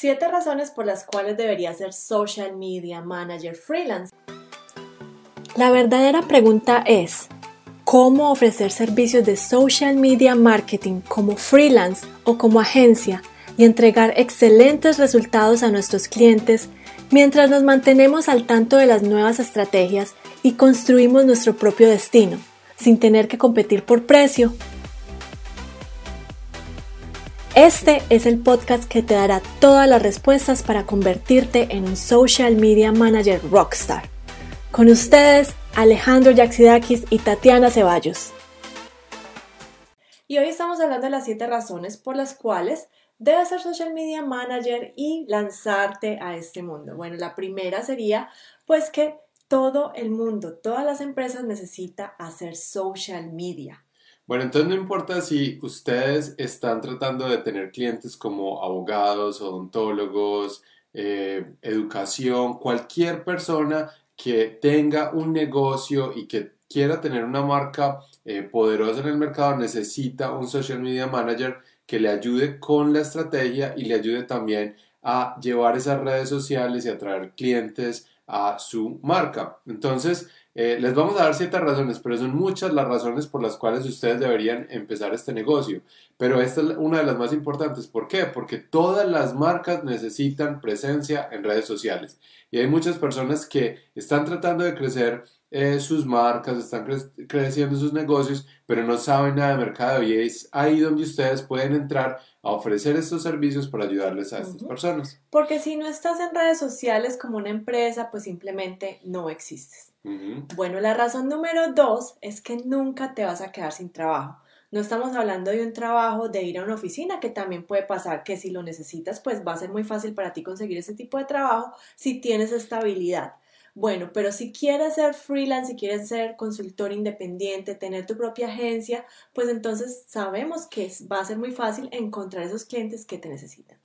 Siete razones por las cuales deberías ser social media manager freelance. La verdadera pregunta es, ¿cómo ofrecer servicios de social media marketing como freelance o como agencia y entregar excelentes resultados a nuestros clientes mientras nos mantenemos al tanto de las nuevas estrategias y construimos nuestro propio destino, sin tener que competir por precio este es el podcast que te dará todas las respuestas para convertirte en un social media manager rockstar. Con ustedes, Alejandro Yaxidakis y Tatiana Ceballos. Y hoy estamos hablando de las siete razones por las cuales debes ser social media manager y lanzarte a este mundo. Bueno, la primera sería pues que todo el mundo, todas las empresas necesita hacer social media. Bueno, entonces no importa si ustedes están tratando de tener clientes como abogados, odontólogos, eh, educación, cualquier persona que tenga un negocio y que quiera tener una marca eh, poderosa en el mercado necesita un social media manager que le ayude con la estrategia y le ayude también a llevar esas redes sociales y atraer clientes a su marca. Entonces, eh, les vamos a dar siete razones, pero son muchas las razones por las cuales ustedes deberían empezar este negocio. Pero esta es una de las más importantes. ¿Por qué? Porque todas las marcas necesitan presencia en redes sociales. Y hay muchas personas que están tratando de crecer eh, sus marcas, están creciendo sus negocios, pero no saben nada de mercado y es ahí donde ustedes pueden entrar a ofrecer estos servicios para ayudarles a estas personas. Porque si no estás en redes sociales como una empresa, pues simplemente no existes. Bueno, la razón número dos es que nunca te vas a quedar sin trabajo. No estamos hablando de un trabajo de ir a una oficina, que también puede pasar que si lo necesitas, pues va a ser muy fácil para ti conseguir ese tipo de trabajo si tienes estabilidad. Bueno, pero si quieres ser freelance, si quieres ser consultor independiente, tener tu propia agencia, pues entonces sabemos que va a ser muy fácil encontrar esos clientes que te necesitan.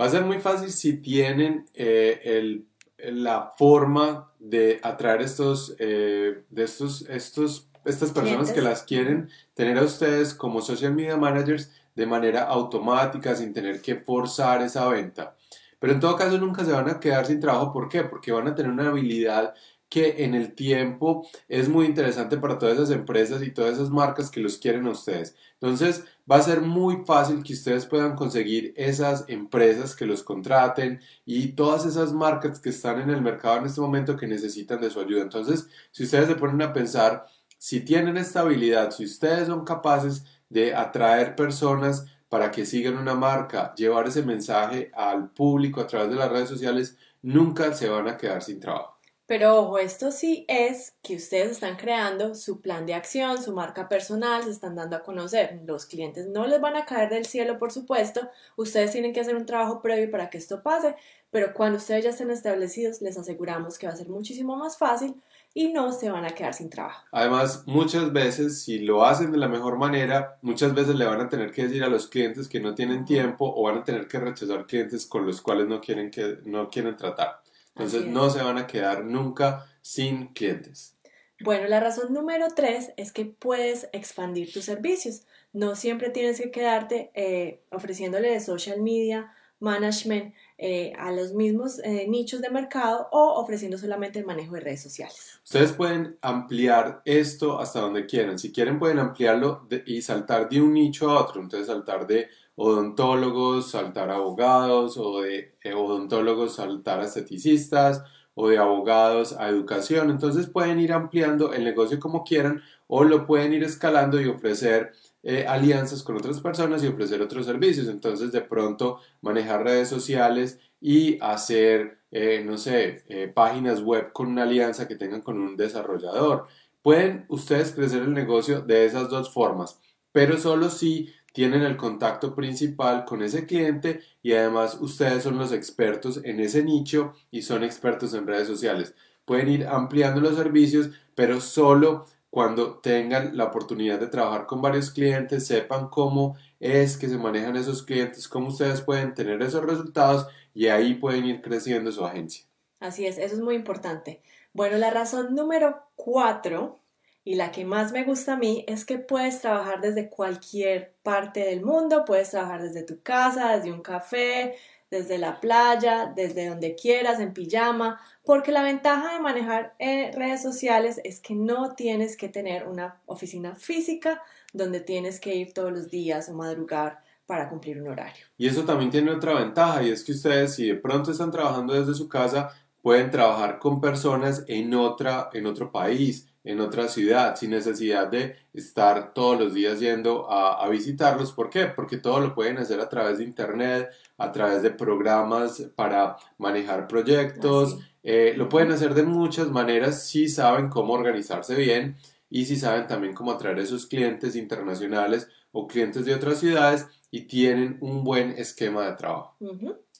Va a ser muy fácil si tienen eh, la forma de atraer estos, eh, de estos, estos, estas personas que las quieren tener a ustedes como social media managers de manera automática, sin tener que forzar esa venta. Pero en todo caso nunca se van a quedar sin trabajo. ¿Por qué? Porque van a tener una habilidad que en el tiempo es muy interesante para todas esas empresas y todas esas marcas que los quieren a ustedes. Entonces va a ser muy fácil que ustedes puedan conseguir esas empresas que los contraten y todas esas marcas que están en el mercado en este momento que necesitan de su ayuda. Entonces, si ustedes se ponen a pensar, si tienen esta habilidad, si ustedes son capaces de atraer personas para que sigan una marca, llevar ese mensaje al público a través de las redes sociales, nunca se van a quedar sin trabajo. Pero ojo, esto sí es que ustedes están creando su plan de acción, su marca personal, se están dando a conocer. Los clientes no les van a caer del cielo, por supuesto. Ustedes tienen que hacer un trabajo previo para que esto pase, pero cuando ustedes ya estén establecidos, les aseguramos que va a ser muchísimo más fácil y no se van a quedar sin trabajo. Además, muchas veces, si lo hacen de la mejor manera, muchas veces le van a tener que decir a los clientes que no tienen tiempo o van a tener que rechazar clientes con los cuales no quieren, que, no quieren tratar. Entonces, no se van a quedar nunca sin clientes. Bueno, la razón número tres es que puedes expandir tus servicios. No siempre tienes que quedarte eh, ofreciéndole de social media, management eh, a los mismos eh, nichos de mercado o ofreciendo solamente el manejo de redes sociales. Ustedes pueden ampliar esto hasta donde quieran. Si quieren pueden ampliarlo y saltar de un nicho a otro. Entonces saltar de odontólogos, saltar abogados o de eh, odontólogos saltar esteticistas o de abogados a educación. Entonces pueden ir ampliando el negocio como quieran o lo pueden ir escalando y ofrecer eh, alianzas con otras personas y ofrecer otros servicios. Entonces, de pronto, manejar redes sociales y hacer, eh, no sé, eh, páginas web con una alianza que tengan con un desarrollador. Pueden ustedes crecer el negocio de esas dos formas, pero solo si tienen el contacto principal con ese cliente y además ustedes son los expertos en ese nicho y son expertos en redes sociales. Pueden ir ampliando los servicios, pero solo cuando tengan la oportunidad de trabajar con varios clientes, sepan cómo es que se manejan esos clientes, cómo ustedes pueden tener esos resultados y ahí pueden ir creciendo su agencia. Así es, eso es muy importante. Bueno, la razón número cuatro y la que más me gusta a mí es que puedes trabajar desde cualquier parte del mundo, puedes trabajar desde tu casa, desde un café, desde la playa, desde donde quieras, en pijama, porque la ventaja de manejar eh, redes sociales es que no tienes que tener una oficina física donde tienes que ir todos los días o madrugar para cumplir un horario. Y eso también tiene otra ventaja y es que ustedes si de pronto están trabajando desde su casa, pueden trabajar con personas en, otra, en otro país, en otra ciudad, sin necesidad de estar todos los días yendo a, visitarlos. ¿Por qué? Porque todo lo pueden hacer a través de Internet, a través de programas para manejar proyectos. Eh, lo pueden hacer de muchas maneras si saben cómo organizarse bien y si saben también cómo atraer a esos clientes internacionales o clientes de otras ciudades y tienen un buen esquema de trabajo.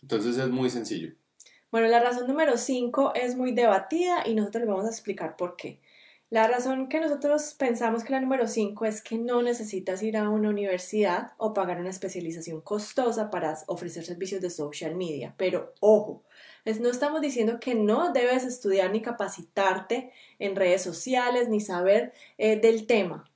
Entonces es muy sencillo. Bueno, la razón número 5 es muy debatida y nosotros les vamos a explicar por qué. La razón que nosotros pensamos que la número 5 es que no necesitas ir a una universidad o pagar una especialización costosa para ofrecer servicios de social media. Pero ojo, no estamos diciendo que no debes estudiar ni capacitarte en redes sociales ni saber eh, del tema.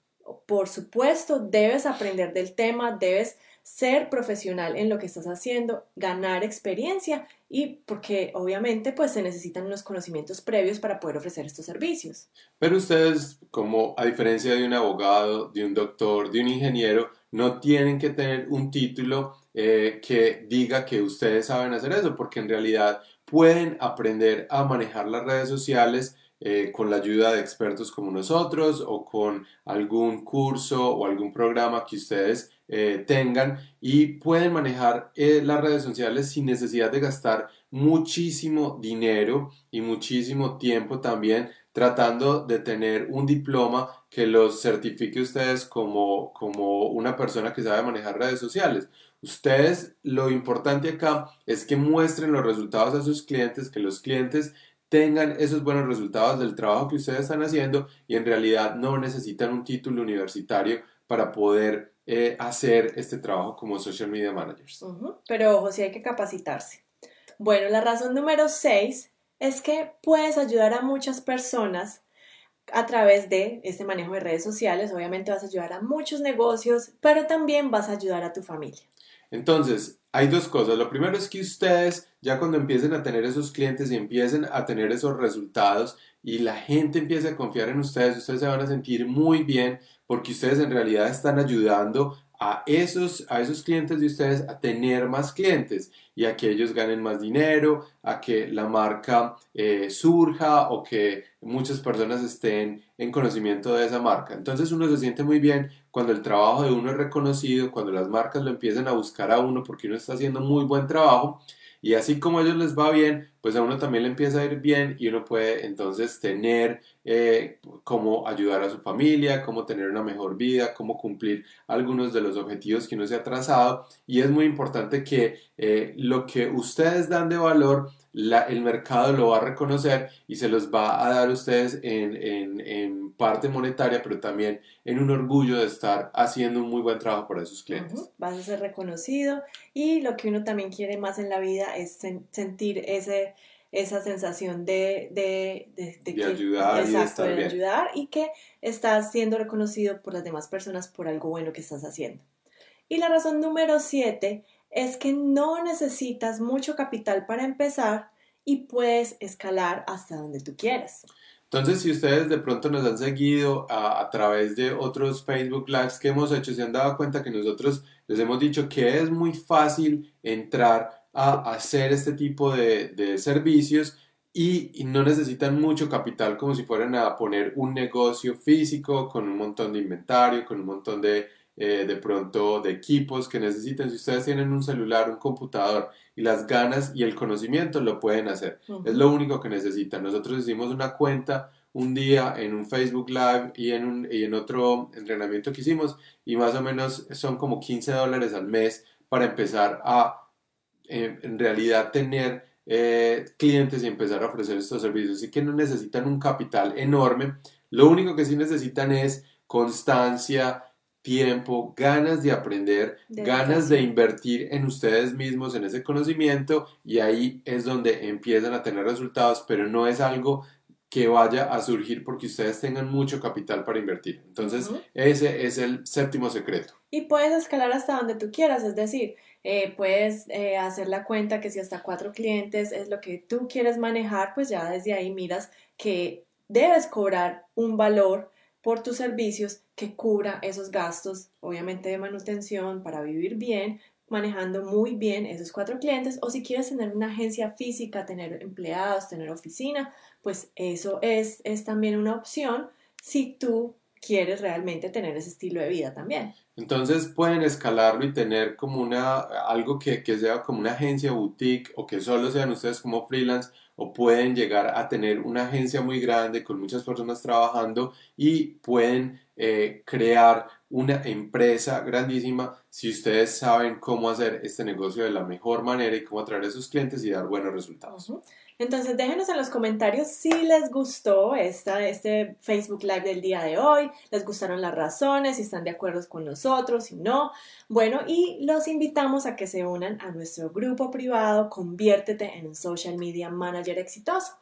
Por supuesto, debes aprender del tema, debes ser profesional en lo que estás haciendo, ganar experiencia y porque obviamente pues se necesitan unos conocimientos previos para poder ofrecer estos servicios. Pero ustedes, como a diferencia de un abogado, de un doctor, de un ingeniero, no tienen que tener un título eh, que diga que ustedes saben hacer eso, porque en realidad pueden aprender a manejar las redes sociales eh, con la ayuda de expertos como nosotros o con algún curso o algún programa que ustedes eh, tengan y pueden manejar eh, las redes sociales sin necesidad de gastar muchísimo dinero y muchísimo tiempo también tratando de tener un diploma que los certifique ustedes como, como una persona que sabe manejar redes sociales. Ustedes lo importante acá es que muestren los resultados a sus clientes, que los clientes tengan esos buenos resultados del trabajo que ustedes están haciendo y en realidad no necesitan un título universitario para poder eh, hacer este trabajo como social media managers. Pero ojo, sí hay que capacitarse. Bueno, la razón número 6 es que puedes ayudar a muchas personas a través de este manejo de redes sociales. Obviamente vas a ayudar a muchos negocios, pero también vas a ayudar a tu familia. Entonces, hay dos cosas. Lo primero es que ustedes, ya cuando empiecen a tener esos clientes y empiecen a tener esos resultados y la gente empiece a confiar en ustedes, ustedes se van a sentir muy bien porque ustedes en realidad están ayudando a esos, a esos clientes de ustedes a tener más clientes y a que ellos ganen más dinero, a que la marca eh, surja o que muchas personas estén en conocimiento de esa marca. Entonces uno se siente muy bien cuando el trabajo de uno es reconocido, cuando las marcas lo empiezan a buscar a uno porque uno está haciendo muy buen trabajo y así como a ellos les va bien, pues a uno también le empieza a ir bien y uno puede entonces tener eh, cómo ayudar a su familia, cómo tener una mejor vida, cómo cumplir algunos de los objetivos que uno se ha trazado. Y es muy importante que eh, lo que ustedes dan de valor el mercado lo va a reconocer y se los va a dar a ustedes en, parte monetaria, pero también en un orgullo de estar haciendo un muy buen trabajo para sus clientes. Vas a ser reconocido y lo que uno también quiere más en la vida es sentir ese, esa sensación de, de, ayudar, y ayudar y que estás siendo reconocido por las demás personas por algo bueno que estás haciendo. Y la razón número siete es que no necesitas mucho capital para empezar y puedes escalar hasta donde tú quieras. Entonces, si ustedes de pronto nos han seguido a, través de otros Facebook Lives que hemos hecho, se han dado cuenta que nosotros les hemos dicho que es muy fácil entrar a hacer este tipo de, servicios y, no necesitan mucho capital como si fueran a poner un negocio físico con un montón de inventario, con un montón de eh, de pronto de equipos que necesiten. Si ustedes tienen un celular, un computador y las ganas y el conocimiento, lo pueden hacer. Es lo único que necesitan. Nosotros hicimos una cuenta un día en un Facebook Live y en, un, y en otro entrenamiento que hicimos y más o menos son como 15 dólares al mes para empezar a eh, en realidad tener eh, clientes y empezar a ofrecer estos servicios. Así que no necesitan un capital enorme. Lo único que sí necesitan es constancia, tiempo, ganas de aprender, ganas de invertir en ustedes mismos, en ese conocimiento y ahí es donde empiezan a tener resultados, pero no es algo que vaya a surgir porque ustedes tengan mucho capital para invertir. Entonces, ese es el séptimo secreto. Y puedes escalar hasta donde tú quieras, es decir, eh, puedes eh, hacer la cuenta que si hasta cuatro clientes es lo que tú quieres manejar, pues ya desde ahí miras que debes cobrar un valor por tus servicios que cubra esos gastos, obviamente de manutención, para vivir bien, manejando muy bien esos cuatro clientes o si quieres tener una agencia física, tener empleados, tener oficina, pues eso es, es también una opción si tú quieres realmente tener ese estilo de vida también. Entonces pueden escalarlo y tener como una, algo que, que sea como una agencia boutique o que solo sean ustedes como freelance o pueden llegar a tener una agencia muy grande con muchas personas trabajando y pueden eh, crear una empresa grandísima si ustedes saben cómo hacer este negocio de la mejor manera y cómo atraer a sus clientes y dar buenos resultados. Entonces déjenos en los comentarios si les gustó esta, este Facebook Live del día de hoy, les gustaron las razones, si están de acuerdo con nosotros, si no. Bueno, y los invitamos a que se unan a nuestro grupo privado Conviértete en un Social Media Manager exitoso.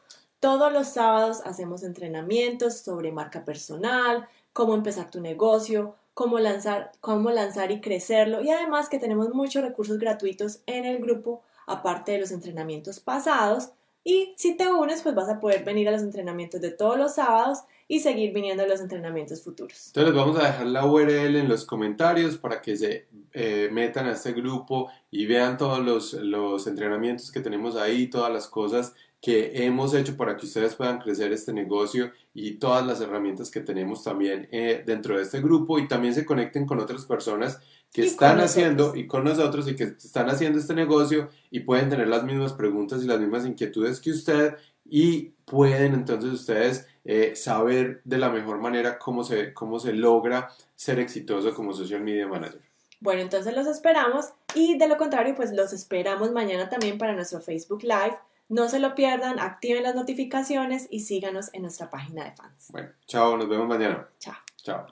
Todos los sábados hacemos entrenamientos sobre marca personal, cómo empezar tu negocio, cómo lanzar, cómo lanzar y crecerlo y además que tenemos muchos recursos gratuitos en el grupo aparte de los entrenamientos pasados. Y si te unes, pues vas a poder venir a los entrenamientos de todos los sábados y seguir viniendo a los entrenamientos futuros. Entonces vamos a dejar la URL en los comentarios para que se eh, metan a este grupo y vean todos los, los entrenamientos que tenemos ahí, todas las cosas que hemos hecho para que ustedes puedan crecer este negocio y todas las herramientas que tenemos también eh, dentro de este grupo y también se conecten con otras personas que están haciendo y con nosotros y que están haciendo este negocio y pueden tener las mismas preguntas y las mismas inquietudes que usted y pueden entonces ustedes eh, saber de la mejor manera cómo se, cómo se logra ser exitoso como social media manager. Bueno, entonces los esperamos y de lo contrario, pues los esperamos mañana también para nuestro Facebook Live. No se lo pierdan, activen las notificaciones y síganos en nuestra página de fans. Bueno, chao, nos vemos mañana. Chao. Chao.